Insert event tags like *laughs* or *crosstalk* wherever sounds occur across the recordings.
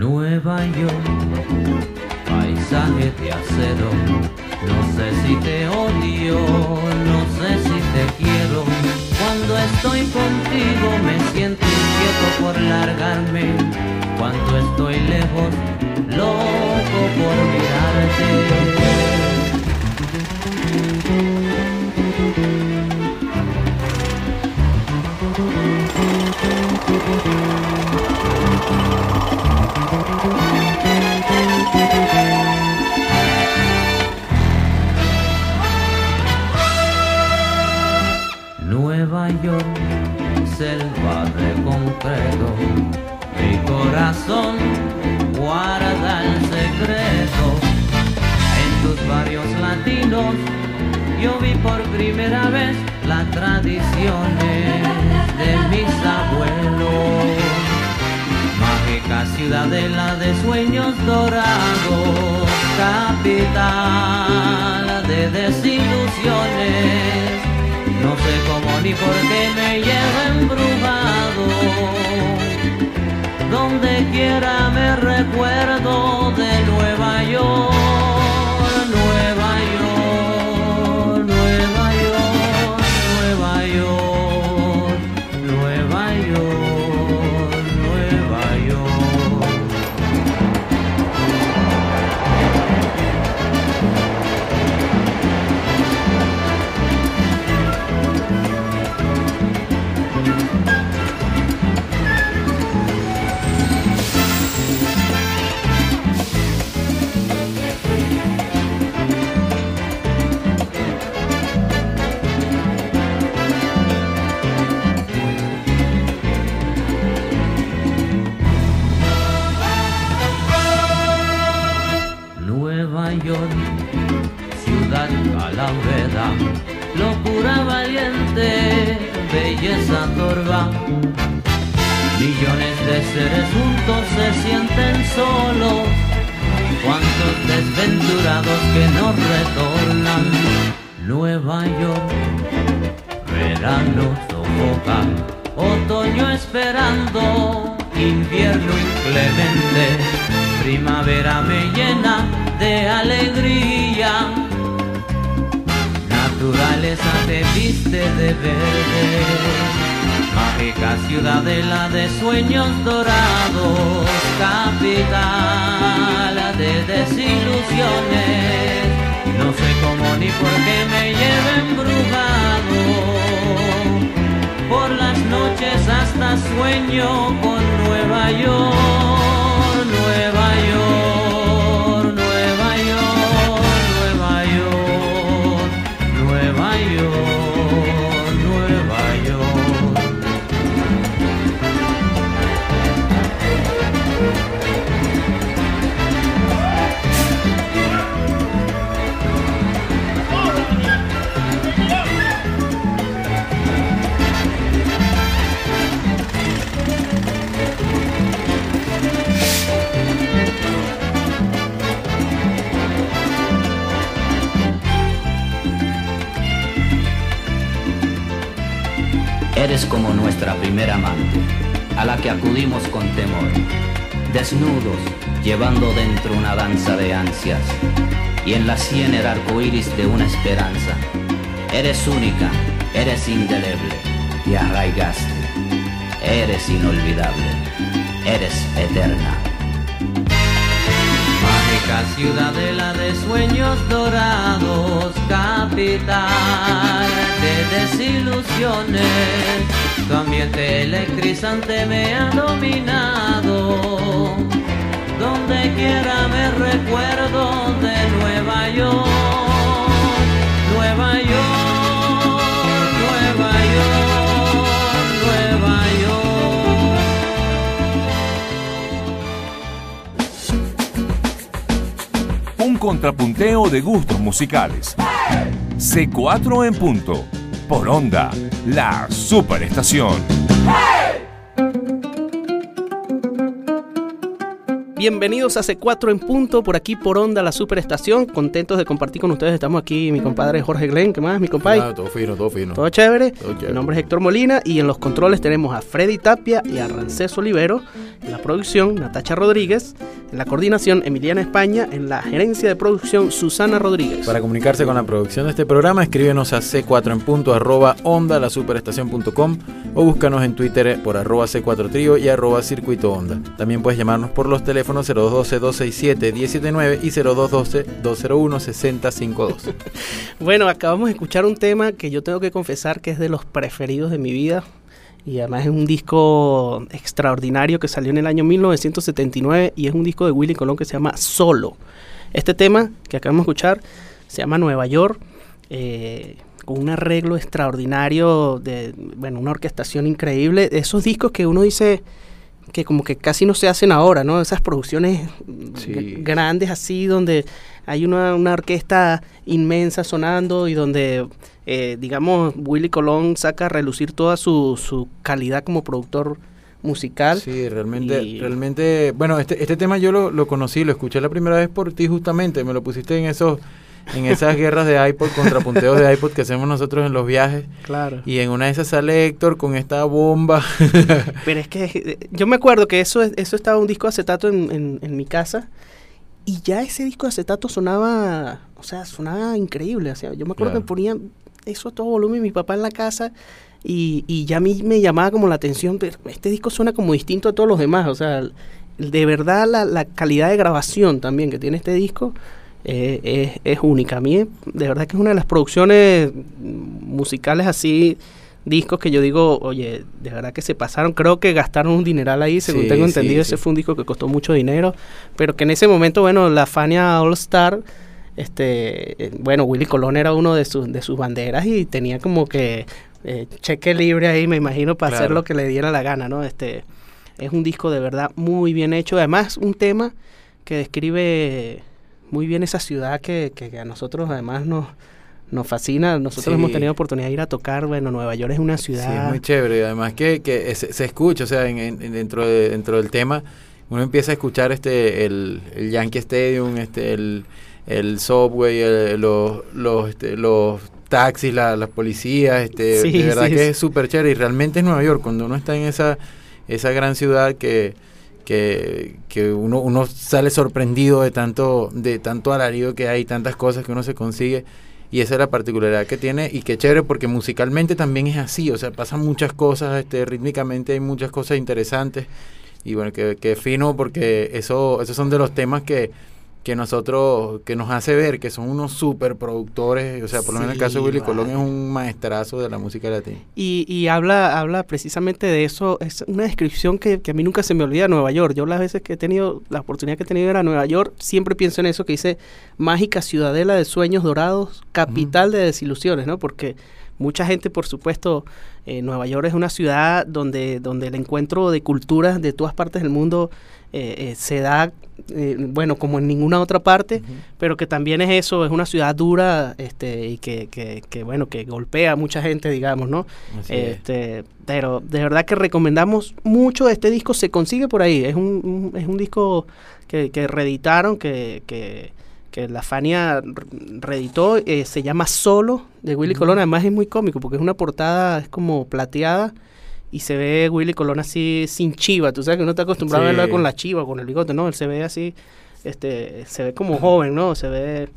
Nueva York, paisaje de acero. No sé si te odio, no sé si te quiero. Cuando estoy contigo me siento inquieto por largarme. Cuando estoy lejos, loco por mirarte. Mi corazón guarda el secreto. En tus barrios latinos yo vi por primera vez las tradiciones de mis abuelos. Mágica ciudadela de sueños dorados, capital de desilusiones no sé cómo ni por qué me llevo embrujado. Donde quiera me recuerdo de Nueva York, amante, a la que acudimos con temor, desnudos, llevando dentro una danza de ansias, y en la sien el arco iris de una esperanza. Eres única, eres indeleble, te arraigaste, eres inolvidable, eres eterna. Mágica ciudadela de sueños dorados, capital de desilusiones. Tu ambiente electrizante me ha dominado. Donde quiera me recuerdo de Nueva York, Nueva York, Nueva York, Nueva York. Un contrapunteo de gustos musicales. C4 en punto. Por onda, la superestación. Bienvenidos a C4 en punto, por aquí por Onda, la superestación. Contentos de compartir con ustedes. Estamos aquí, mi compadre Jorge Glenn, ¿qué más, mi compadre? Ah, todo fino, todo fino. Todo chévere. Todo chévere. Mi nombre es Héctor Molina y en los controles tenemos a Freddy Tapia y a Rancés Olivero. En la producción, Natacha Rodríguez. En la coordinación, Emiliana España. En la gerencia de producción, Susana Rodríguez. Para comunicarse con la producción de este programa, escríbenos a c4 en punto arroba onda la superestación.com o búscanos en Twitter por arroba c4 trío y arroba circuito onda. También puedes llamarnos por los teléfonos 0212-267-179 y 0212-201-6052. *laughs* bueno, acabamos de escuchar un tema que yo tengo que confesar que es de los preferidos de mi vida y además es un disco extraordinario que salió en el año 1979 y es un disco de Willy Colón que se llama Solo. Este tema que acabamos de escuchar se llama Nueva York, eh, con un arreglo extraordinario, de, bueno, una orquestación increíble. Esos discos que uno dice que como que casi no se hacen ahora, ¿no? Esas producciones grandes así, donde hay una, una orquesta inmensa sonando y donde eh, digamos, Willy Colón saca a relucir toda su, su calidad como productor musical. Sí, realmente, realmente, bueno, este, este tema yo lo, lo conocí, lo escuché la primera vez por ti justamente, me lo pusiste en esos en esas guerras de iPod, contrapunteos de iPod que hacemos nosotros en los viajes. Claro. Y en una de esas sale Héctor con esta bomba. *laughs* Pero es que eh, yo me acuerdo que eso, eso estaba un disco de acetato en, en, en mi casa y ya ese disco de acetato sonaba, o sea, sonaba increíble. O sea, yo me acuerdo que ponía eso a todo volumen mi papá en la casa y, y ya a mí me llamaba como la atención, pero este disco suena como distinto a todos los demás, o sea, de verdad la, la calidad de grabación también que tiene este disco eh, es, es, única. A mí de verdad que es una de las producciones musicales así discos que yo digo, oye, de verdad que se pasaron, creo que gastaron un dineral ahí, según sí, tengo entendido, sí, ese sí. fue un disco que costó mucho dinero, pero que en ese momento, bueno, la Fania All Star este, eh, bueno, Willy Colón era uno de, sus de sus banderas y tenía como que eh, cheque libre ahí, me imagino, para claro. hacer lo que le diera la gana, ¿no? Este, es un disco de verdad muy bien hecho, además un tema que describe muy bien esa ciudad que, que, que a nosotros además nos, nos fascina. Nosotros sí. hemos tenido oportunidad de ir a tocar. Bueno, Nueva York es una ciudad. Sí, es muy chévere. Y además que, que se, se, escucha, o sea, en, en, dentro, de, dentro del tema, uno empieza a escuchar este el, el Yankee Stadium, este el, el subway, el, los, los, este, los taxis, la, las policías, este, sí, de verdad que es súper chévere. Y realmente es Nueva York, cuando uno está en esa, esa gran ciudad que, que, que uno, uno sale sorprendido de tanto, de tanto alarido que hay, tantas cosas que uno se consigue. Y esa es la particularidad que tiene y que chévere porque musicalmente también es así, o sea, pasan muchas cosas, este, rítmicamente hay muchas cosas interesantes y bueno, que, que fino porque eso, esos son de los temas que, que nosotros, que nos hace ver que son unos super productores, o sea, por lo menos sí, en el caso de Willy vale. Colón es un maestrazo de la música latina. Y, y habla, habla precisamente de eso, es una descripción que, que, a mí nunca se me olvida de Nueva York. Yo las veces que he tenido, la oportunidad que he tenido de ir a Nueva York, siempre pienso en eso que dice mágica ciudadela de sueños dorados, capital uh -huh. de desilusiones, ¿no? Porque mucha gente, por supuesto, eh, Nueva York es una ciudad donde, donde el encuentro de culturas de todas partes del mundo eh, eh, se da, eh, bueno, como en ninguna otra parte, uh -huh. pero que también es eso, es una ciudad dura este, y que, que, que, bueno, que golpea a mucha gente, digamos, ¿no? este, pero de verdad que recomendamos mucho este disco, se consigue por ahí, es un, un es un disco que, que reeditaron, que, que, que la Fania reeditó, eh, se llama Solo, de Willy uh -huh. Colón, además es muy cómico, porque es una portada, es como plateada, y se ve Willy Colón así sin chiva. Tú sabes que uno está acostumbrado sí. a verlo con la chiva, con el bigote, ¿no? Él se ve así, este, se ve como joven, ¿no? Se ve...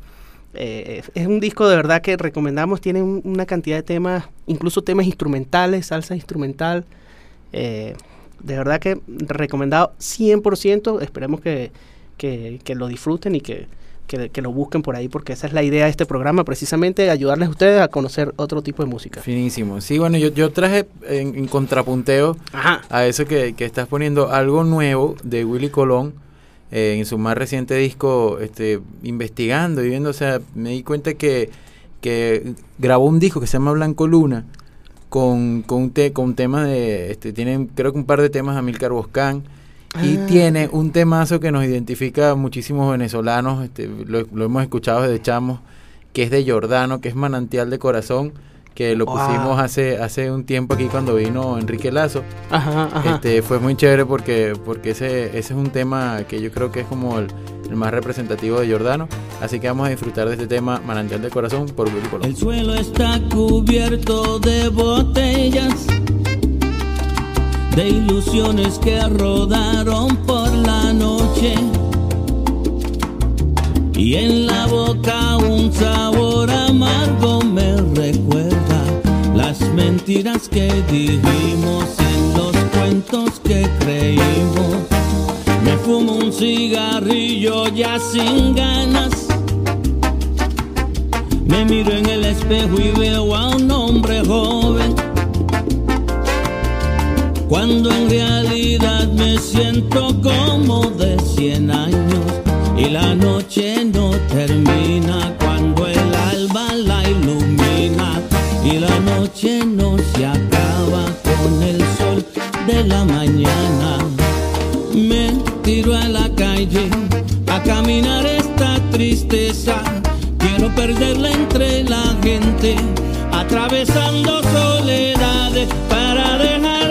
Eh, es un disco de verdad que recomendamos, tiene un, una cantidad de temas, incluso temas instrumentales, salsa instrumental. Eh, de verdad que recomendado 100%, esperemos que, que, que lo disfruten y que, que, que, lo busquen por ahí, porque esa es la idea de este programa, precisamente ayudarles a ustedes a conocer otro tipo de música. Finísimo. Sí, bueno, yo, yo traje en, en contrapunteo Ajá. a eso que, que, estás poniendo algo nuevo de Willy Colón. Eh, en su más reciente disco, este, investigando y viendo, o sea, me di cuenta que, que grabó un disco que se llama Blanco Luna con, con, te, con temas de, este, tienen creo que un par de temas de Amilcar Boscán, y ah. tiene un temazo que nos identifica a muchísimos venezolanos, este, lo, lo, hemos escuchado desde chamos, que es de Jordano, que es Manantial de Corazón, que lo pusimos hace hace un tiempo aquí cuando vino Enrique Lazo. Ajá, ajá. Este, fue muy chévere porque, porque ese, ese es un tema que yo creo que es como el, el, más representativo de Jordano. Así que vamos a disfrutar de este tema Manantial de Corazón por Willy Colón. El suelo está cubierto de botellas de ilusiones que rodaron por la noche. Y en la boca un sabor amargo me recuerda las mentiras que dijimos en los cuentos que creímos. Me fumo un cigarrillo ya sin ganas. Me miro en el espejo y veo a un hombre joven cuando en realidad me siento como de 100 años y la noche no termina cuando el alba la ilumina y la noche no se acaba con el sol de la mañana. Me tiro a la calle a caminar esta tristeza, quiero perderla entre la gente, atravesando soledades para dejar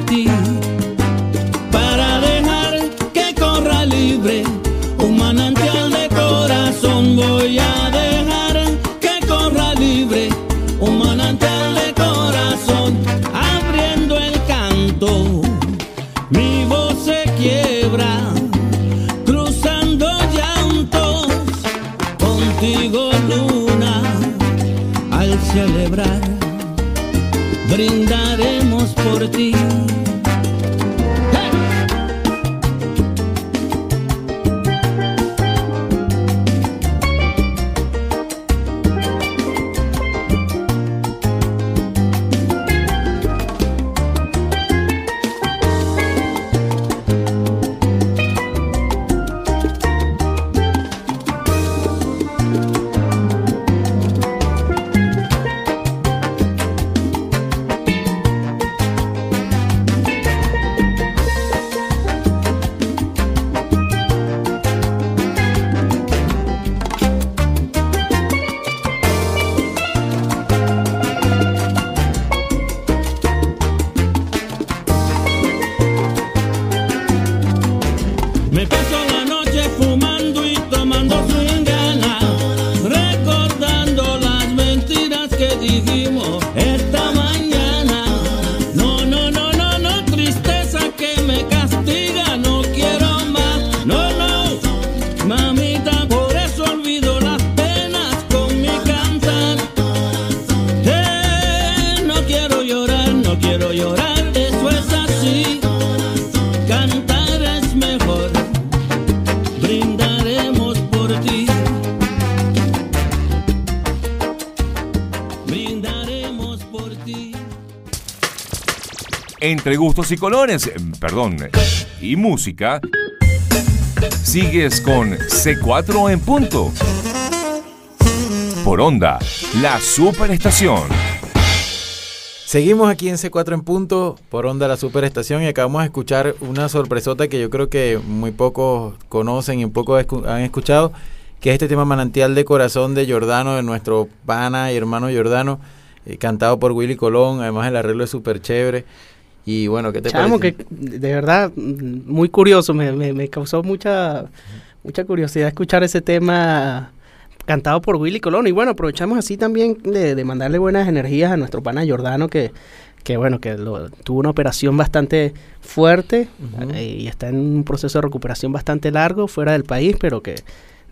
一定。Y colores, eh, perdón, y música, sigues con C4 en punto. Por onda, la superestación. Seguimos aquí en C4 en punto, por onda la superestación, y acabamos de escuchar una sorpresota que yo creo que muy pocos conocen y pocos han escuchado, que es este tema Manantial de Corazón de Jordano, de nuestro pana y hermano Jordano, eh, cantado por Willy Colón, además el arreglo es súper chévere. Y bueno, ¿qué te Chamo, que de verdad, muy curioso, me, me, causó mucha, mucha curiosidad escuchar ese tema cantado por Willy Colón. Y bueno, aprovechamos así también de, mandarle buenas energías a nuestro pana Jordano, que, que bueno, que tuvo una operación bastante fuerte eh, y está en un proceso de recuperación bastante largo fuera del país, pero que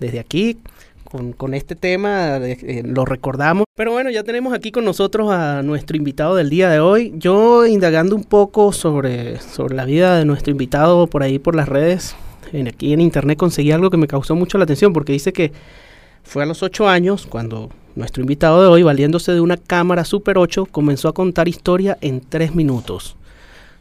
desde aquí con, este tema, eh, lo recordamos. Pero bueno, ya tenemos aquí con nosotros a nuestro invitado del día de hoy. Yo indagando un poco sobre, sobre la vida de nuestro invitado por ahí por las redes, en, aquí en internet conseguí algo que me causó mucho la atención porque dice que fue a los 8 años cuando nuestro invitado de hoy, valiéndose de una cámara Super 8, comenzó a contar historia en 3 minutos.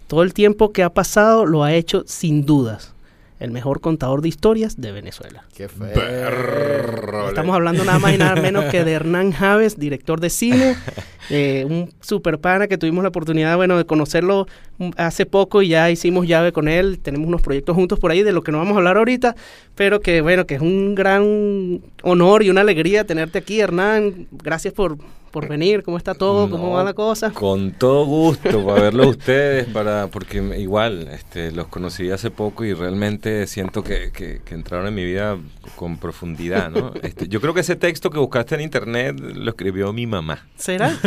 Todo el tiempo que ha pasado lo ha hecho sin dudas el mejor contador de historias de Venezuela. Qué feo. Estamos hablando nada más y nada menos que de Hernán Javes, director de cine *laughs* Eh, un super pana que tuvimos la oportunidad, bueno, de conocerlo hace poco y ya hicimos llave con él. Tenemos unos proyectos juntos por ahí de lo que no vamos a hablar ahorita, pero que bueno, que es un gran honor y una alegría tenerte aquí, Hernán. Gracias por, por venir. ¿Cómo está todo? ¿Cómo No, va la cosa? Con todo gusto, para verlos ustedes, para porque igual este, los conocí hace poco y realmente siento que, que- que entraron en mi vida con profundidad, ¿no? Este, yo creo que ese texto que buscaste en internet lo escribió mi mamá. ¿Será? *laughs*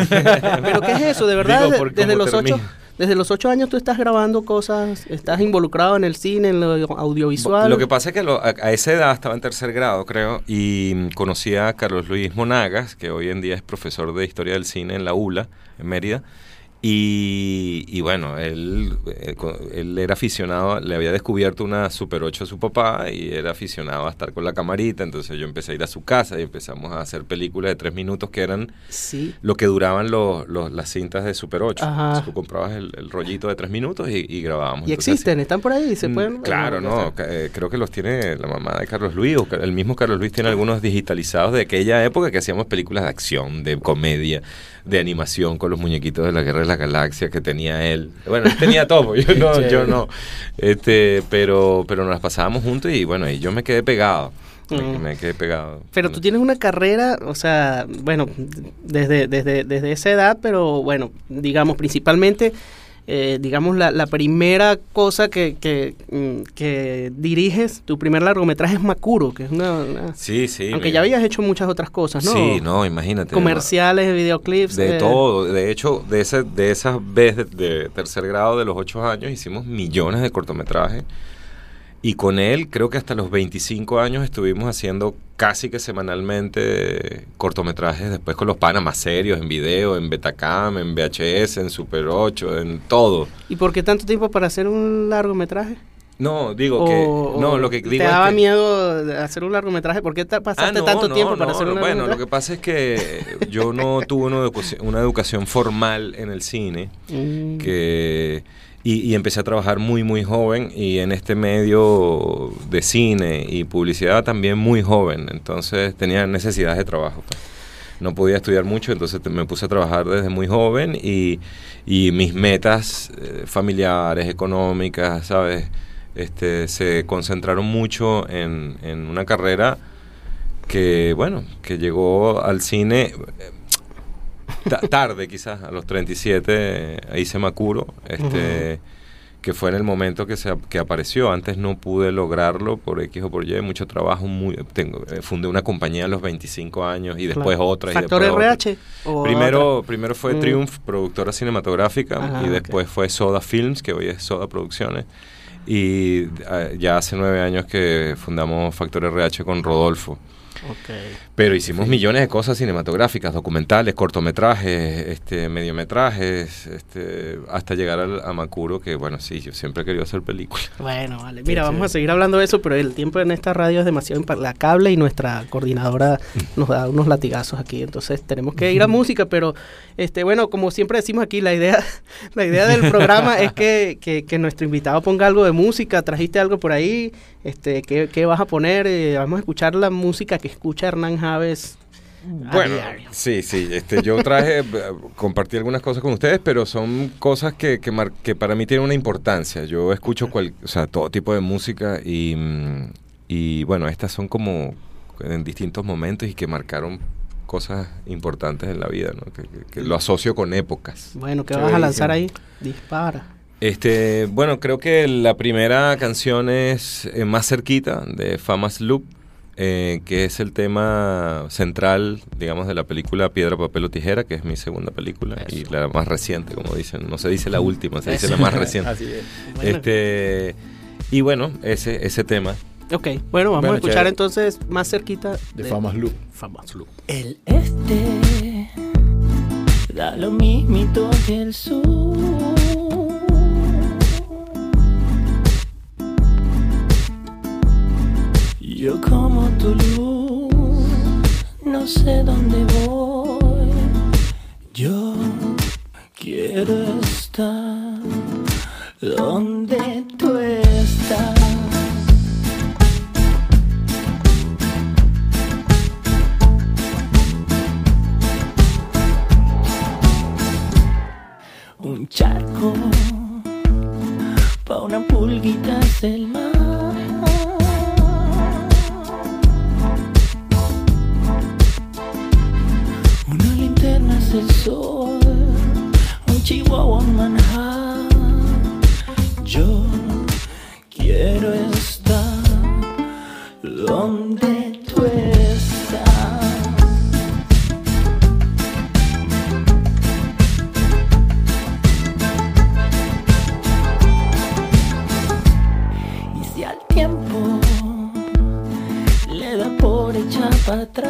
¿Pero qué es eso? ¿De verdad? Digo, desde, los ocho. Desde los ocho años tú estás grabando cosas, estás involucrado en el cine, en lo audiovisual. Lo que pasa es que a, a esa edad estaba en tercer grado, creo, y conocí a Carlos Luis Monagas, que hoy en día es profesor de Historia del Cine en la ULA, en Mérida. Y, y bueno, él, eh, él era aficionado, le había descubierto una Super 8 a su papá y era aficionado a estar con la camarita, entonces yo empecé a ir a su casa y empezamos a hacer películas de tres minutos que eran Sí. lo que duraban los, los- las cintas de Super 8. Ajá. Entonces, tú comprabas el, el rollito de tres minutos y, y grabábamos. Y Entonces, existen, están por ahí, se Mm, pueden. Claro, no, eh, creo que los tiene la mamá de Carlos Luis, o el mismo Carlos Luis tiene algunos digitalizados de aquella época que hacíamos películas de acción, de comedia, de animación con los muñequitos de la Guerra de la Galaxia que tenía él. Bueno, él tenía todo, *laughs* yo no, yo no. Este, pero, pero nos las pasábamos juntos y bueno, y yo me quedé pegado. Me, Mm. me quedé pegado. Pero tú tienes una carrera, o sea, bueno, desde, desde, desde esa edad, pero bueno, digamos, principalmente, eh, digamos, la, la primera cosa que, que, mm, que diriges, tu primer largometraje es Makuro, que es una... una- Sí, sí. aunque me- ya habías hecho muchas otras cosas, ¿no? Sí, no, imagínate. Comerciales, videoclips. De eh, todo, de hecho, de esa, de esas veces de, tercer grado de los ocho años hicimos millones de cortometrajes y con él creo que hasta los 25 años estuvimos haciendo casi que semanalmente cortometrajes después con los panas más serios, en video, en Betacam, en VHS, en Super 8, en todo. ¿Y por qué tanto tiempo para hacer un largometraje? No, digo O- que... No, lo que ¿Te digo es daba que- miedo hacer un largometraje? ¿Por qué te Ah, pasaste no, tanto no, tiempo para hacer un Bueno, largometraje? lo que pasa es que *laughs* yo no tuve una educación, una educación formal en el cine. Mm. que y, empecé a trabajar muy muy joven y en este medio de cine y publicidad también muy joven entonces tenía necesidades de trabajo pues. no podía estudiar mucho entonces me puse a trabajar desde muy joven y, y mis metas eh, familiares económicas sabes este se concentraron mucho en, en una carrera que bueno que llegó al cine eh, tarde quizás, a los 37 eh, hice Macuro, este, que fue en el momento que, se, que apareció. Antes no pude lograrlo por X o por Y, mucho trabajo. Muy, tengo, eh, fundé una compañía a los 25 años y después Claro. otra. y ¿Factor otra. RH? o Primero, otra? primero fue Mm. Triumph, productora cinematográfica, Ajá, y después fue Soda Films, que hoy es Soda Producciones. Y eh, ya hace nueve años que fundamos Factor RH con Rodolfo. Ok. Pero hicimos millones de cosas cinematográficas, documentales, cortometrajes, este, mediometrajes, este, hasta llegar al, a Macuro, que bueno, sí, yo siempre he querido hacer películas. Bueno, vale. Mira, Sí, vamos sí. a seguir hablando de eso, pero el tiempo en esta radio es demasiado implacable y nuestra coordinadora *laughs* nos da unos latigazos aquí. Entonces tenemos que ir a música, pero este, bueno, como siempre decimos aquí, la idea, *laughs* la idea del programa es *laughs* que, que- que nuestro invitado ponga algo de música. Trajiste algo por ahí, este, ¿qué, qué vas a poner? Eh, vamos a escuchar la música que escucha Hernán Javes. Bueno, sí, sí, este, yo traje, *laughs* eh, compartí algunas cosas con ustedes, pero son cosas que, que, mar- que para mí tienen una importancia. Yo escucho cual, o sea, todo tipo de música y, mm, y bueno, estas son como en distintos momentos y que marcaron cosas importantes en la vida, ¿no? que lo asocio con épocas. Bueno, ¿qué vas a lanzar ahí? Dispara. Este, bueno, creo que la primera canción es eh, Más cerquita de Famas Loop, eh, que es el tema central, digamos, de la película Piedra, Papel o Tijera, que es mi segunda película y la más reciente, como dicen. No se dice la última, se dice la más reciente. *laughs* Así es. Bueno. Este, y bueno, ese, ese tema. Ok, bueno, vamos Bueno, a escuchar chévere. entonces más cerquita De Famas Loop. Famas Loop. El este da lo mismito que el sur. Yo como tu luz, no sé dónde voy. Yo quiero estar donde tú estás. Un charco pa' una pulguita es el mar. Luz del sol, un chihuahua Manhattan. Yo quiero estar donde tú estás. Y si al tiempo le da por echar para atrás.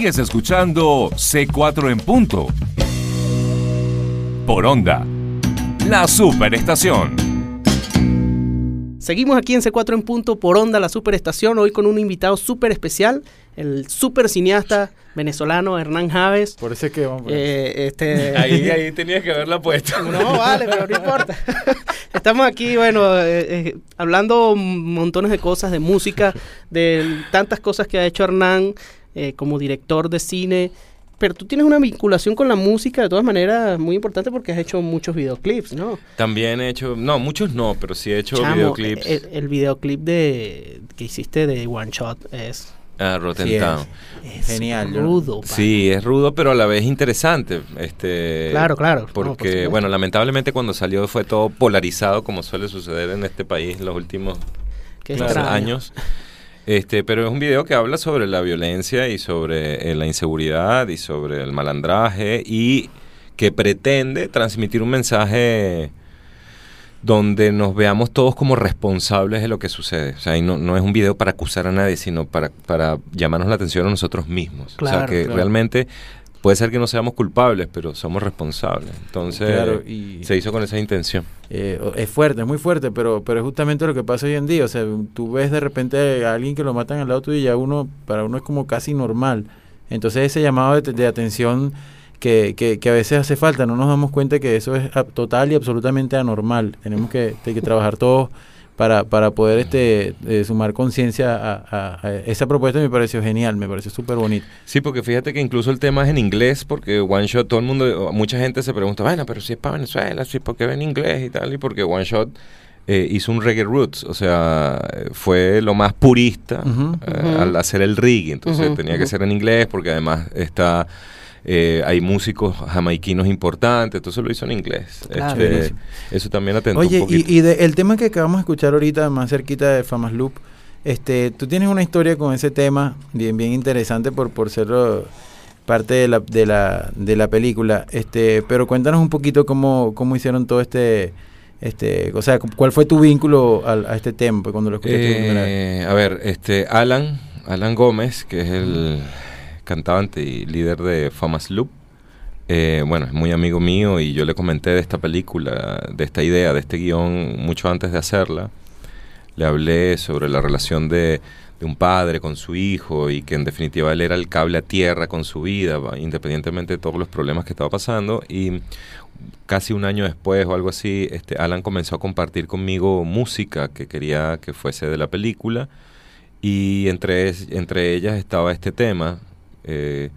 Sigues escuchando C4 en punto. Por onda. La superestación. Seguimos aquí en C4 en punto por Onda, la superestación, hoy con un invitado súper especial, el super cineasta venezolano Hernán Javes. Por eso es que vamos. Eh, este, *laughs* Ahí, ahí tenías que haberla puesto. *laughs* No, vale, pero no importa. *laughs* Estamos aquí, bueno, eh, eh, hablando montones de cosas, de música, de tantas cosas que ha hecho Hernán eh, como director de cine. Pero tú tienes una vinculación con la música de todas maneras muy importante porque has hecho muchos videoclips, ¿no? También he hecho, no, muchos no, pero sí he hecho Chamo, videoclips. El, el videoclip de que hiciste de One Shot es, Ah, Rotten Sí. Town. es Genial, rudo. Sí, es rudo, pero a la vez interesante. Este, Claro, claro. No, por Porque, bueno, lamentablemente cuando salió fue todo polarizado, como suele suceder en este país los últimos Qué claro, extraño. años. Este, pero es un video que habla sobre la violencia y sobre eh, la inseguridad y sobre el malandraje y que pretende transmitir un mensaje donde nos veamos todos como responsables de lo que sucede. O sea, y no, no es un video para acusar a nadie, sino para, para llamarnos la atención a nosotros mismos. o Claro, sea, que claro. realmente puede ser que no seamos culpables, pero somos responsables. Entonces, Claro, y- se hizo con esa intención. Eh, es fuerte, es muy fuerte, pero, pero es justamente lo que pasa hoy en día. O sea, tú ves de repente a alguien que lo matan al lado tuyo y ya uno, para uno es como casi normal. Entonces ese llamado de, de atención que, que, que a veces hace falta, no nos damos cuenta que eso es total y absolutamente anormal. Tenemos que, que trabajar todos para, para poder este eh, sumar conciencia a, a- a esa propuesta. Me pareció genial, me pareció súper bonito. Sí, porque fíjate que incluso el tema es en inglés, porque One Shot, todo el mundo, mucha gente se pregunta, bueno, pero si es para Venezuela, si ¿por qué ven inglés y tal? Y porque One Shot eh, hizo un reggae roots, o sea, fue lo más purista eh, al hacer el reggae, entonces tenía que ser en inglés, porque además está... eh, hay músicos jamaiquinos importantes, entonces lo hizo en inglés. Claro. Este, eso también atentó Oye, un poquito. y, y de- el tema que acabamos de escuchar ahorita, más cerquita de Famas Loop, este, tú tienes una historia con ese tema bien, bien interesante por, por ser eh, parte de la, de la, de la película. Este, pero cuéntanos un poquito cómo, cómo hicieron todo este, este, o sea, cu- cuál fue tu vínculo al- a, este tema pues, cuando lo escuchaste. Eh, a ver, este Alan, Alan Gómez, que es el cantante y líder de Famas Loop, eh, bueno, es muy amigo mío y yo le comenté de esta película, de esta idea, de este guion mucho antes de hacerla. Le hablé sobre la relación de, un padre con su hijo y que en definitiva él era el cable a tierra con su vida, independientemente de todos los problemas que estaba pasando. Y casi un año después o algo así, este, Alan comenzó a compartir conmigo música que quería que fuese de la película y entre, entre ellas estaba este tema eh,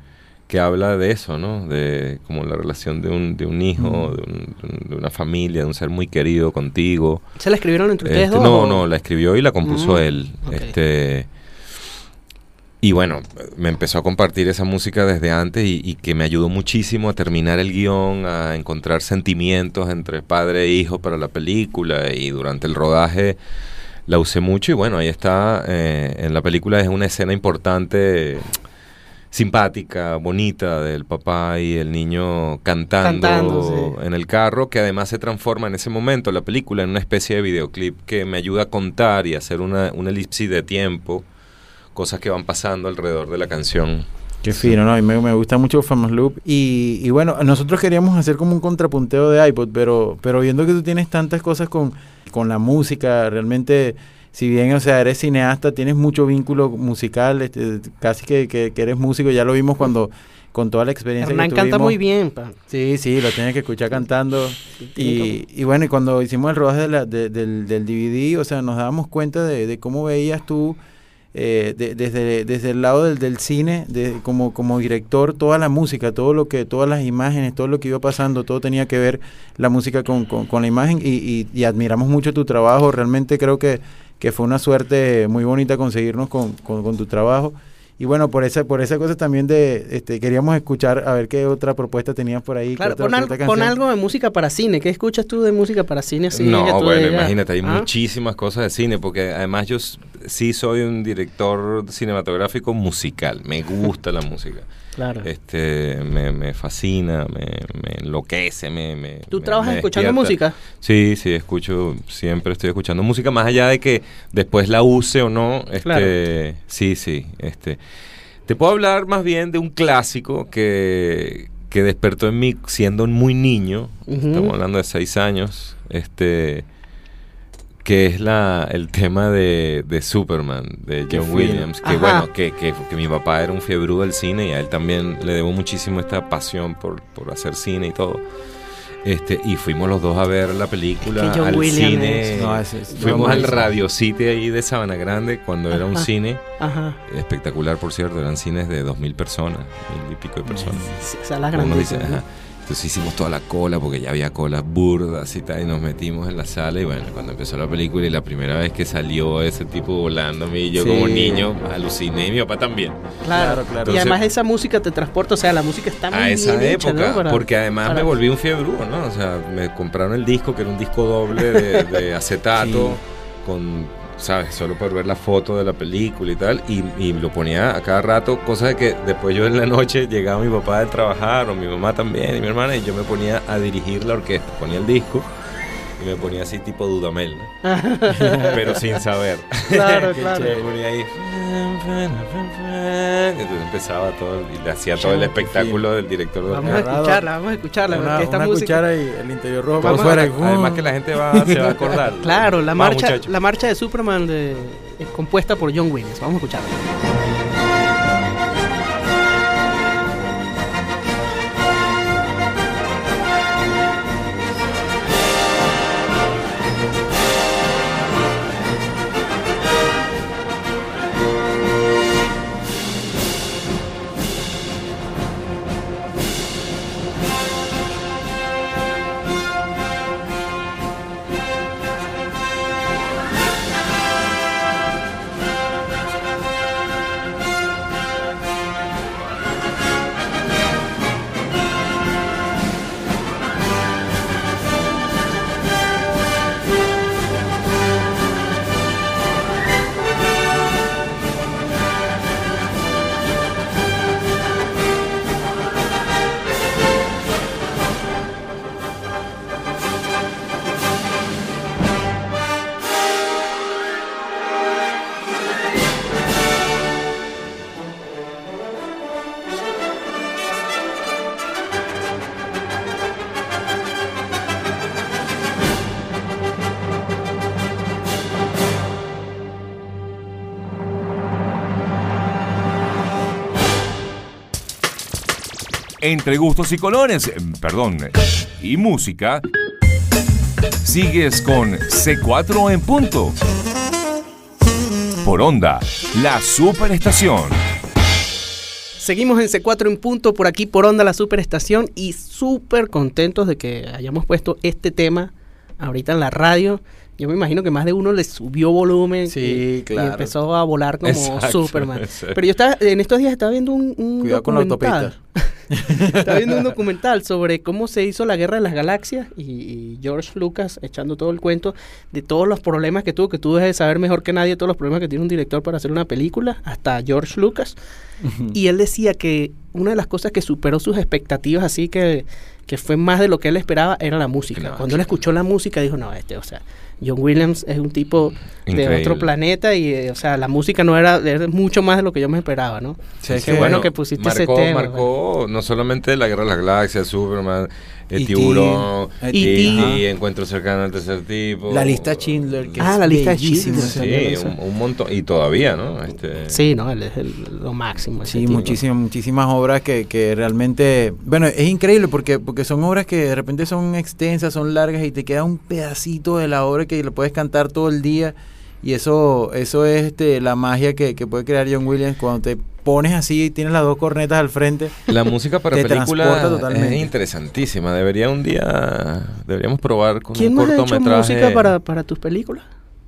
que habla de eso, ¿no? De como la relación de un, de un hijo, de, un- de un- de una familia, de un ser muy querido contigo. ¿Se la escribieron entre ustedes Este, dos? no, o- no, la escribió y la compuso Mm, él. Este, y bueno, me empezó a compartir esa música desde antes y, y que me ayudó muchísimo a terminar el guion, a encontrar sentimientos entre padre e hijo para la película y durante el rodaje la usé mucho y bueno, ahí está, eh, en la película es una escena importante, simpática, bonita del papá y el niño cantando, Cantando, sí. en el carro, que además se transforma en ese momento la película en una especie de videoclip que me ayuda a contar y hacer una, una elipsis de tiempo, cosas que van pasando alrededor de la canción. Qué fino, ¿no? Y me, me gusta mucho Famous Loop. Y, y bueno, nosotros queríamos hacer como un contrapunteo de iPod, pero, pero viendo que tú tienes tantas cosas con, con la música, realmente, si bien, o sea, eres cineasta, tienes mucho vínculo musical, este, casi que, que, que eres músico, ya lo vimos cuando con toda la experiencia Hernán que canta tuvimos. muy bien. pa. Sí, sí, lo tienes que escuchar cantando. Y, y bueno, y cuando hicimos el rodaje de la- de- del, del DVD, o sea, nos dábamos cuenta de, de cómo veías tú eh, de- desde, desde el lado del, del cine, de, como, como director, toda la música, todo lo que, todas las imágenes, todo lo que iba pasando, todo tenía que ver la música con, con, con la imagen y, y- y admiramos mucho tu trabajo. Realmente creo que, que fue una suerte muy bonita conseguirnos con, con, con tu trabajo. Y bueno, por esa, por esa cosa también de, este, queríamos escuchar a ver qué otra propuesta tenías por ahí. Claro, otra- pon, al- otra pon canción. algo de música para cine. ¿Qué escuchas tú de música para cine? así que no, tú bueno, imagínate, hay ¿ah? muchísimas cosas de cine, porque además yo sí soy un director cinematográfico musical, me gusta la música. Claro. Este, me, me fascina, me, me enloquece, me, me ¿Tú trabajas escuchando música? Sí, sí, escucho, siempre estoy escuchando música, más allá de que después la use o no, este, Claro. sí, sí, este, te puedo hablar más bien de un clásico que, que despertó en mí siendo muy niño, estamos hablando de seis años, este, que es la, el tema de, de Superman, de John. Williams, que Ajá. bueno, que, que, que mi papá era un fiebrudo del cine y a él también le debo muchísimo esta pasión por, por hacer cine y todo. Este, y fuimos los dos a ver la película Es que John al Williams cine. es- No, es- fuimos al Radio City ahí de Sabana Grande cuando era un cine Ajá. espectacular, por cierto. Eran cines de dos mil personas, mil y pico de personas. Salas grandes. Entonces hicimos toda la cola porque ya había colas burdas y tal, y nos metimos en la sala. Y bueno, cuando empezó la película y la primera vez que salió ese tipo volando a mí, yo Sí. como niño aluciné y mi papá también. Claro, Claro, claro. Y además esa música te transporta, o sea, la música está muy a esa hecha, época, ¿no? Para- porque además para- me volví un fiebrudo, ¿no? O sea, me compraron el disco, que era un disco doble de, de *laughs* acetato, con, ¿sabes? Solo por ver la foto de la película y tal, y, y lo ponía a cada rato, cosa de que después yo en la noche llegaba mi papá de trabajar, o mi mamá también, y mi hermana, y yo me ponía a dirigir la orquesta, ponía el disco, y me ponía así tipo Dudamel, ¿no? *laughs* Pero sin saber. Claro, *laughs* claro. chévere, ponía ahí. Entonces empezaba todo y le hacía todo el espectáculo del director de Vamos a escucharla, vamos a escucharla. Una, esta una música... cuchara y el interior rojo Vamos fuera. a- además que la gente va, se va a acordar. Claro, la marcha, la marcha de Superman de, es compuesta por John Williams. Vamos a escucharla. Entre gustos y colores, perdón, y música, sigues con C4 en punto. Por onda, la superestación. Seguimos en C4 en punto, por aquí por Onda la Superestación y súper contentos de que hayamos puesto este tema ahorita en la radio. Yo me imagino que más de uno le subió volumen Sí, y, empezó a volar como Exacto, Superman. *laughs* exacto. Pero yo estaba, en estos días estaba viendo un, un Cuidado con la documental. *laughs* estaba viendo un *laughs* documental sobre cómo se hizo la Guerra de las Galaxias y, y George Lucas echando todo el cuento de todos los problemas que tuvo, que tú debes de saber mejor que nadie todos los problemas que tiene un director para hacer una película, hasta George Lucas. Y él decía que una de las cosas que superó sus expectativas, así que, que fue más de lo que él esperaba, era la música. Claro. Cuando él escuchó la música, dijo, no, este, o sea, John Williams es un tipo de otro planeta y, eh, o sea, la música no era, era mucho más de lo que yo me esperaba, ¿no? Sí, es Qué que- bueno que pusiste ese tema. Marcó no solamente la Guerra de las Galaxias, Superman, el E.T., Tiburón, E.T., E.T., ajá. Encuentro cercano al tercer tipo. La lista Schindler. Que Ah, es la lista Schindler, Sí, un, un montón. Y todavía, ¿no? Este, Sí, no, él es el- lo máximo. Sí, muchísimas, muchísimas obras que, que realmente, bueno, es increíble porque, porque son obras que de repente son extensas, son largas y te queda un pedacito de la obra que lo puedes cantar todo el día y eso, eso es este, la magia que, que puede crear John Williams cuando te pones así y tienes las dos cornetas al frente. La música para totalmente. es interesantísima. Debería un día, deberíamos probar con ¿Quién un más ha hecho cortometraje. música para, para tus películas?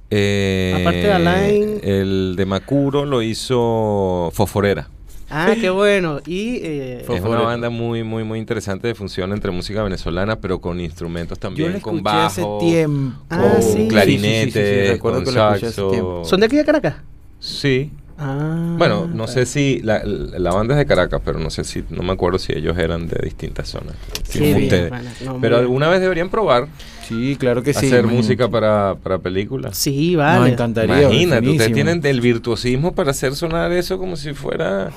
Eh, Aparte de Alain? El de Macuro lo hizo Foforera. Ah, qué bueno. Y eh, Es una banda muy, muy, muy interesante de función entre música venezolana, pero con instrumentos también, con hace bajo, tiempo. Ah, con. Sí, sí, sí, clarinete, sí, sí, sí, recuerdo con hace saxo. ¿Son de aquí de Caracas? Sí. Ah, Bueno, no sé si la, la banda es de Caracas, pero no sé si, no me acuerdo si ellos eran de distintas zonas. Bien, ustedes. No, pero bien. alguna vez deberían probar Sí, claro que sí. hacer música para, para películas. Sí, Nos vale. encantaría. Imagínate, ustedes tienen el virtuosismo para hacer sonar eso como si fuera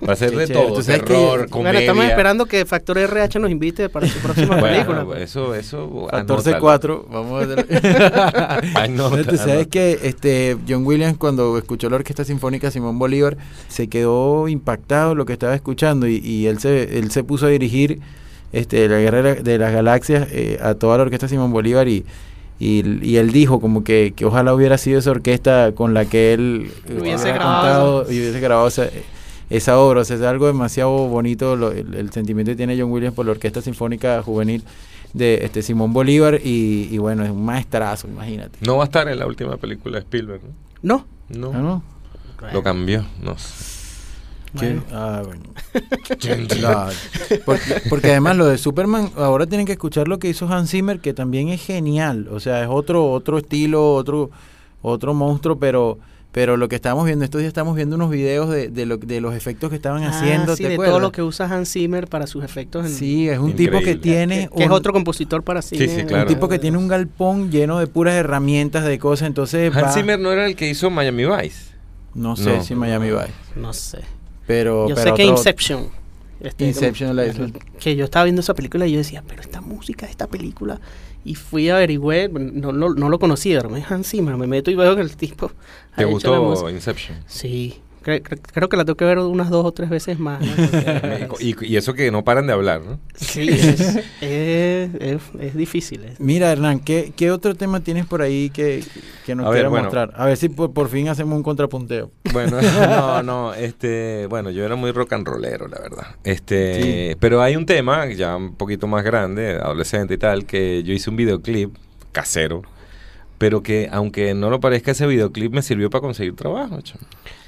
para hacer Qué de chévere. todo, que- terror, comedia. Bueno, estamos esperando que Factor RH nos invite para su próxima Bueno, película. eso, eso. 14-4, vamos a ver. Anótalo. Tú sabes que este John Williams cuando escuchó la Orquesta Sinfónica Simón Bolívar se quedó impactado lo que estaba escuchando y, y él se él se puso a dirigir este la guerra de la- de las galaxias eh, a toda la Orquesta Simón Bolívar y y, y él dijo como que, que ojalá hubiera sido esa orquesta con la que él eh, Hubiese grabado y hubiese grabado esa, esa obra. O sea, es algo demasiado bonito lo- el, el sentimiento que tiene John Williams por la Orquesta Sinfónica Juvenil de este Simón Bolívar y, y bueno, es un maestrazo, imagínate. No va a estar en la última película de Spielberg, ¿no? No. No, ¿Ah, no? lo cambió, no. Ah, bueno. *laughs* Claro. Porque, porque además lo de Superman, ahora tienen que escuchar lo que hizo Hans Zimmer, que también es genial. O sea, es otro, otro estilo, otro, otro monstruo, pero, pero lo que estamos viendo, estos días estamos viendo unos videos de, de, lo- de los efectos que estaban Ah, haciendo. sí, ¿te de acuerdas? todo lo que usa Hans Zimmer para sus efectos. En, Sí, es un tipo que tiene que es un- otro compositor para cine. sí, claro. un tipo que tiene un galpón lleno de puras herramientas de cosas, entonces va- Hans Zimmer no era el que hizo Miami Vice. no sé No. si Miami Vice, No sé. pero Yo pero sé que otro- Inception. este, Inception la hizo. Que yo estaba viendo esa película y yo decía, pero esta música de esta película. Y fui a averiguar, no, no, no lo conocía, pero es Hans Zimmer. Me meto y veo que el tipo. ¿Te gustó. Inception? Sí. Cre- cre- creo que la tengo que ver unas dos o tres veces más. *laughs* y, y eso que no paran de hablar, ¿no? sí, es, es, es- es difícil. es- Mira, Hernán, ¿qué, qué otro tema tienes por ahí que, que nos quieras bueno. mostrar? A ver si por, por fin hacemos un contrapunteo. Bueno, *laughs* no, no, este, bueno, yo era muy rock and rollero, la verdad. Este, pero hay un tema ya un poquito más grande, adolescente y tal, que yo hice un videoclip casero, pero que aunque no lo parezca ese videoclip me sirvió para conseguir trabajo, chamo.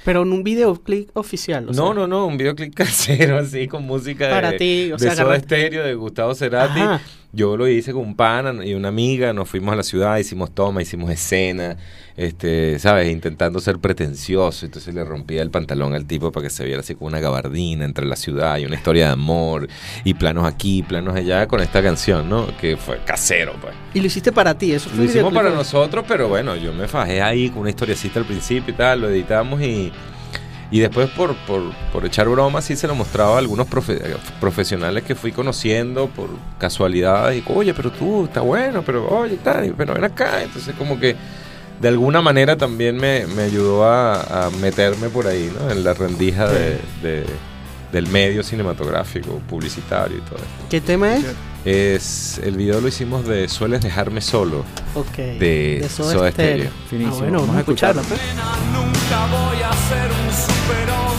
Pero en un videoclip oficial. o No, sea, no, no, un videoclip *laughs* casero así con música Para de, ti, o de sea, Soda Stereo, de Gustavo Cerati. Ajá. Yo lo hice con un pana y una amiga, nos fuimos a la ciudad, hicimos toma, hicimos escena, este, ¿sabes? Intentando ser pretencioso. Entonces le rompía el pantalón al tipo para que se viera así como una gabardina entre la ciudad y una historia de amor y planos aquí, planos allá con esta canción, ¿no? Que fue casero, pues. Y lo hiciste para ti. Eso fue Lo hicimos para nosotros, pero bueno, yo me fajé ahí con una historiecita al principio y tal, lo editamos y, y después por, por, por echar bromas sí se lo mostraba a algunos profe- profesionales que fui conociendo por casualidad y oye, pero tú, está bueno, pero oye, tal, y- pero ven acá. Entonces como que de alguna manera también me, me ayudó a, a meterme por ahí, ¿no? En la rendija de, de- del medio cinematográfico, publicitario y todo esto. ¿Qué tema es? Es, el video lo hicimos de Sueles dejarme solo Ok. de Soda Soda Stereo. Ah, bueno, vamos a escucharlo. pues. Nunca voy a ser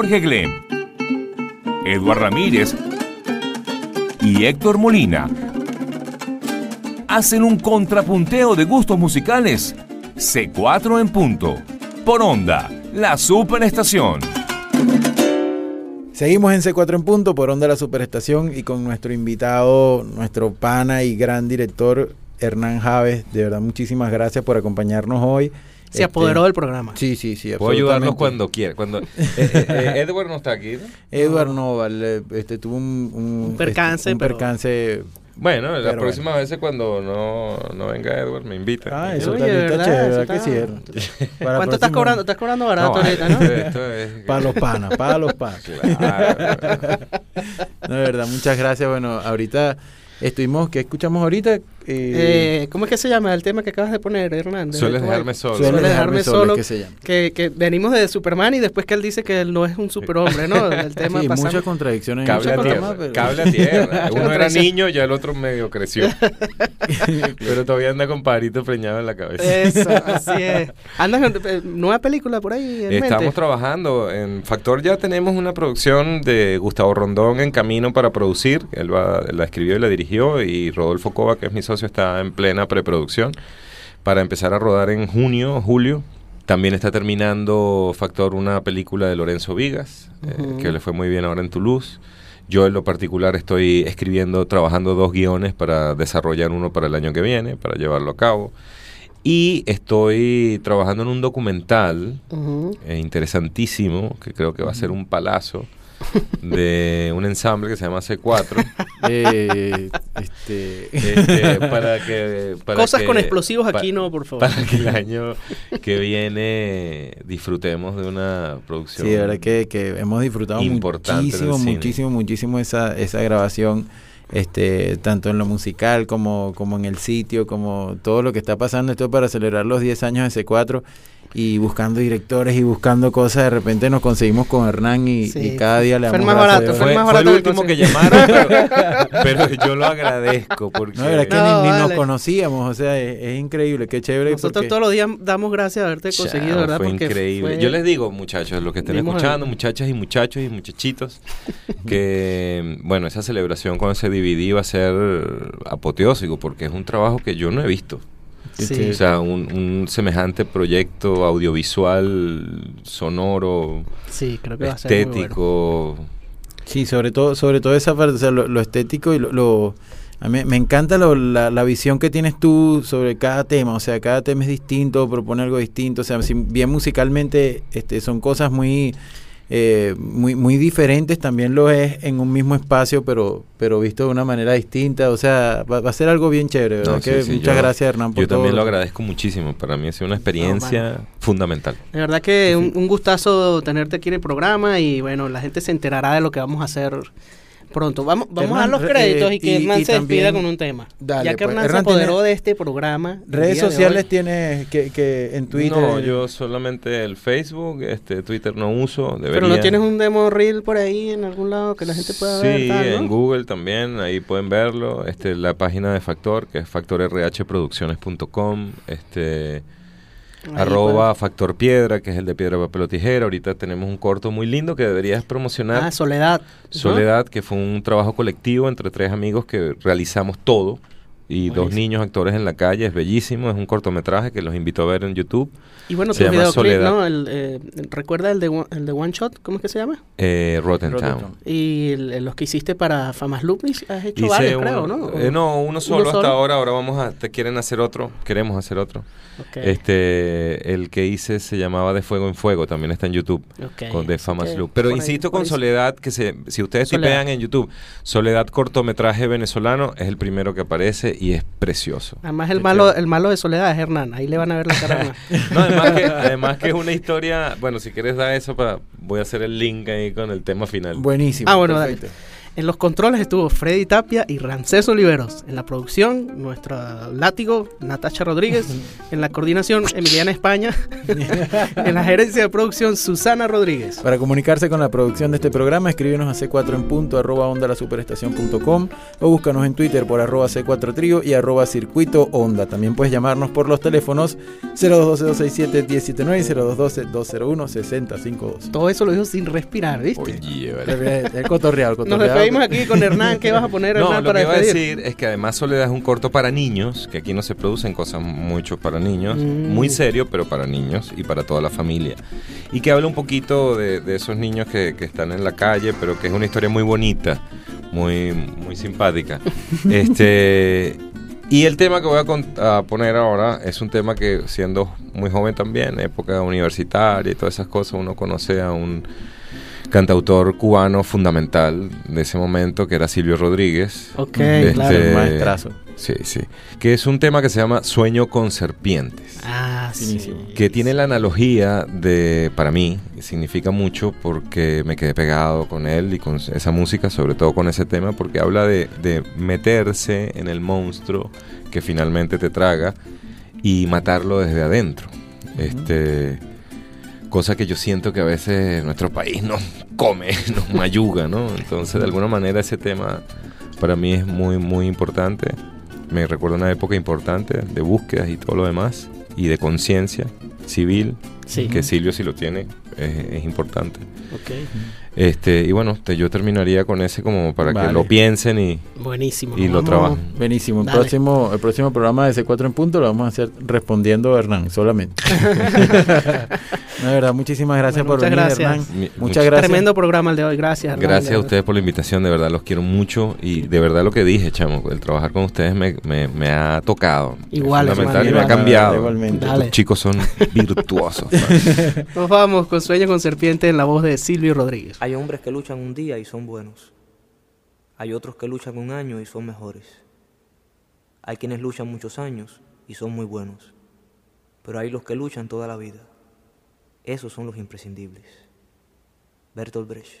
Jorge Glem, Eduard Ramírez y Héctor Molina hacen un contrapunteo de gustos musicales. C4 en punto. Por onda, la superestación. Seguimos en C4 en punto por Onda La Superestación y con nuestro invitado, nuestro pana y gran director Hernán Javes. De verdad, muchísimas gracias por acompañarnos hoy. Se Este, apoderó del programa. Sí, sí, sí. Puedo ayudarlos cuando quiera. Cuando, eh, eh, *laughs* eh, Edward no está aquí, ¿no? Edward Noval eh, este, tuvo un, un, Un percance, este, un pero- percance. Bueno, las próximas veces cuando no, no venga Edward me invita. Ah, eso Oye, también está ¿verdad? chévere, Eso ¿verdad que está- sí? *laughs* Para ¿Cuánto estás cobrando? Estás cobrando barato No, ahorita, ¿no? esto es- *laughs* Para los panas, para los panas. Claro. No, de verdad, muchas gracias. Bueno, ahorita estuvimos, ¿qué escuchamos ahorita? Eh, Eh, ¿Cómo es que se llama el tema que acabas de poner, Hernán? Sueles De- dejarme solo. Suele Suele dejarme dejarme solo, solo. es que se llama. Que, que venimos de Superman y después que él dice que él no es un superhombre, ¿no? El *laughs* tema Sí, muchas contradicciones. en Cable ese a programa, tierra. pero- Cable a tierra. *laughs* Uno era niño, ya el otro medio creció. *laughs* Pero todavía anda con parito preñado en la cabeza. Eso, así es. ¿Andas con eh, nueva película por ahí en Estamos mente? trabajando. En Factor ya tenemos una producción de Gustavo Rondón en camino para producir. Él va- la escribió y la dirigió. Y Rodolfo Cova, que es mi socio, está en plena preproducción para empezar a rodar en junio, julio. También está terminando Factor una película de Lorenzo Vigas, eh, Ujú. que le fue muy bien ahora en Toulouse. Yo en lo particular estoy escribiendo, trabajando dos guiones para desarrollar uno para el año que viene, para llevarlo a cabo. Y estoy trabajando en un documental Ujú. eh, interesantísimo, que creo que va a ser un palazo, de un ensamble que se llama C4. *laughs* Eh, este, este, para que, para Cosas que- con explosivos pa- aquí no, por favor. Para que el año que viene disfrutemos de una producción. Sí, de verdad que, que hemos disfrutado muchísimo, muchísimo, muchísimo esa, esa grabación, este, tanto en lo musical como, como en el sitio, como todo lo que está pasando. Esto para celebrar los 10 años de C4 y buscando directores y buscando cosas. De repente nos conseguimos con Hernán y, Sí, y cada día le fue el damos más gracias barato, fue el verdad. Fue, más fue el barato que último que llamaron, pero, *laughs* pero yo lo agradezco porque No, verdad que No, ni, ni nos vale. conocíamos, o sea, es, es increíble, qué chévere. Nosotros porque- todos los días damos gracias de haberte conseguido, Chao, ¿verdad? Fue Porque increíble. fue- Yo les digo, muchachos, los que estén escuchando, el- muchachas y muchachos y muchachitos, *laughs* que, bueno, esa celebración con ese DVD va a ser apoteósico porque es un trabajo que yo no he visto. Sí. O sea, un, un semejante proyecto audiovisual, sonoro, creo que bueno. estético. Sí, sobre todo, sobre todo esa parte, o sea, lo, lo estético y lo, lo- a mí me encanta lo- la, la visión que tienes tú sobre cada tema, o sea, cada tema es distinto, propone algo distinto, o sea, si bien musicalmente este, son cosas muy, eh, muy, muy diferentes, también lo es en un mismo espacio, pero, pero visto de una manera distinta, o sea, va, va a ser algo bien chévere, ¿verdad? No, sí, que sí, muchas yo- gracias Hernán por Yo también lo agradezco muchísimo. Para mí ha sido una experiencia fundamental. De verdad que un, un gustazo tenerte aquí en el programa y bueno, la gente se enterará de lo que vamos a hacer pronto. Vamos, vamos a los créditos eh, y que Hernán y se despida con un tema. Dale, ya que pues, Hernán, Hernán se apoderó tiene- de este programa. el Redes sociales tienes que, que en Twitter. No, yo solamente el Facebook, este Twitter no uso. Pero no debería. tienes un demo reel por ahí en algún lado que la gente pueda sí, ver. ¿no? en Google también, ahí pueden verlo. Este, la página de Factor, que es factorrhproducciones.com. Este, Ahí Arroba Factor Piedra, que es el de Piedra, Papel o Tijera. Ahorita tenemos un corto muy lindo que deberías promocionar. Ah, Soledad. Soledad, que fue un trabajo colectivo entre tres amigos que realizamos todo. Y dos Buenísimo. niños actores en la calle, es bellísimo, es un cortometraje que los invito a ver en YouTube. Y bueno, Se tu llama videoclip, Soledad. ¿no? El, eh, ¿Recuerda el de, One- el de One Shot? ¿Cómo es que se llama? Eh, Rotten, Rotten Town. Town. Y el- los que hiciste para Famas Lupis, has hecho Hice varios, uno- creo, ¿no? eh, no, uno solo hasta solo? ahora. Ahora vamos a, te quieren hacer otro, queremos hacer otro. Ok, Este, el que hice se llamaba De Fuego en Fuego, también está en YouTube. ok. con The Famous Ok, Loop. Pero por insisto con ahí sí. Soledad, que se, si ustedes Soledad. tipean en YouTube, Soledad cortometraje venezolano, es el primero que aparece y es precioso. Además, el Qué malo, el malo de Soledad es Hernán. Ahí le van a ver la cara. *laughs* No, además que, además que es una historia, bueno, si quieres dar eso, para, voy a hacer el link ahí con el tema final. Buenísimo. Ah, bueno, dale. En los controles estuvo Freddy Tapia y Rancés Oliveros. En la producción, nuestro látigo, Natacha Rodríguez. *laughs* En la coordinación, Emiliana España. *laughs* en la gerencia de producción, Susana Rodríguez. Para comunicarse con la producción de este programa, escríbenos a c4 en punto arroba onda la superestación.com o búscanos en Twitter por arroba c4 trío y arroba circuito onda. También puedes llamarnos por los teléfonos 0212-267-1079 y 0212-201-6052. Todo eso lo dijo sin respirar, ¿viste? Oye, vale. *laughs* El cotorreal, Nos cotorreal. Despedimos aquí con Hernán. ¿Qué vas a poner, No, Hernán, lo para que iba a decir es que además Soledad es un corto para niños, que aquí no se producen cosas mucho para niños, Mm. muy serio, pero para niños y para toda la familia. Y que habla un poquito de, de esos niños que, que están en la calle, pero que es una historia muy bonita, muy, muy simpática. *laughs* este y el tema que voy a, a poner ahora es un tema que siendo muy joven también, época universitaria y todas esas cosas, uno conoce a un cantautor cubano fundamental de ese momento que era Silvio Rodríguez. Ok, Este, claro. Maestrazo. Sí, sí. Que es un tema que se llama Sueño con serpientes. Ah, sí. Que tiene la analogía de, para mí, significa mucho porque me quedé pegado con él y con esa música, sobre todo con ese tema, porque habla de, de meterse en el monstruo que finalmente te traga y matarlo desde adentro. Este cosa que yo siento que a veces nuestro país nos come, *laughs* nos mayuga, ¿no? Entonces, de alguna manera ese tema para mí es muy, muy importante. Me recuerda una época importante de búsquedas y todo lo demás, y de conciencia civil, Sí. que Silvio si lo tiene, es, es importante. Ok. Este, y bueno, te- yo terminaría con ese como para Vale. que lo piensen y, Buenísimo. y lo trabajen. Buenísimo. El Dale. próximo, el próximo programa de C4 en punto lo vamos a hacer respondiendo a Hernán solamente. *laughs* No, de verdad, muchísimas gracias Bueno, por muchas venir, gracias. Hernán. Mi- Muchas muchas- gracias. Tremendo programa el de hoy. Gracias. Hernán, Gracias a ustedes por la invitación, de verdad los quiero mucho y de verdad lo que dije, chamo, el trabajar con ustedes me, me- me ha tocado. Es Igual, fundamental y me ha cambiado. Igualmente. Dale. chicos son *laughs* virtuosos. Nos vamos con Sueño con Serpiente en la voz de Silvio Rodríguez. Hay hombres que luchan un día y son buenos. Hay otros que luchan un año y son mejores. Hay quienes luchan muchos años y son muy buenos. Pero hay los que luchan toda la vida. Esos son los imprescindibles. Bertolt Brecht.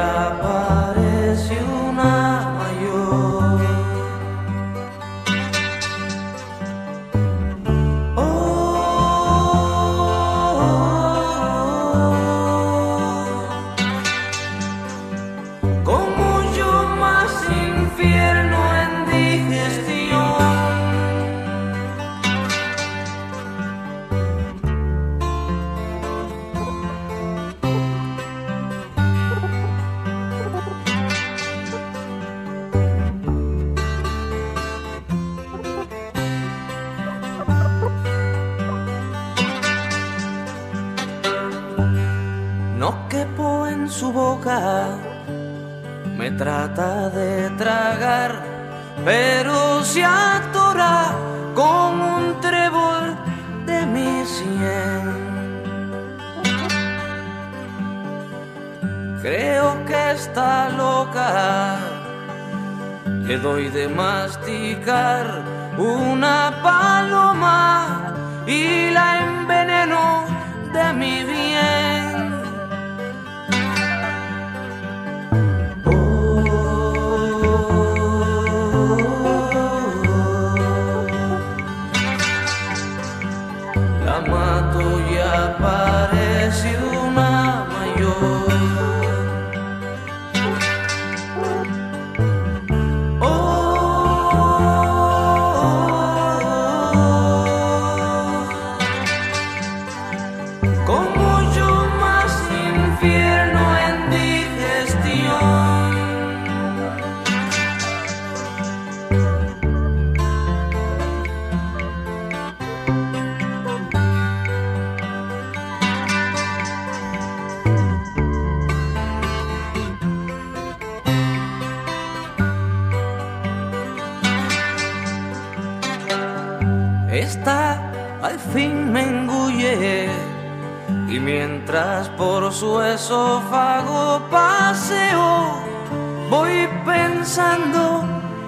siapa me trata de tragar, pero se atora con un trébol de mi sien. Creo que está loca, le doy de masticar una paloma y la enveneno de mi bien. Mientras por su esófago paseo voy pensando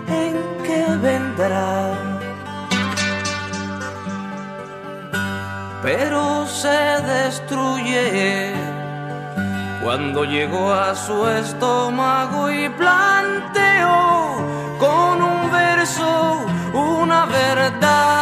en qué vendrá. Pero se destruye cuando llegó a su estómago y planteó con un verso una verdad.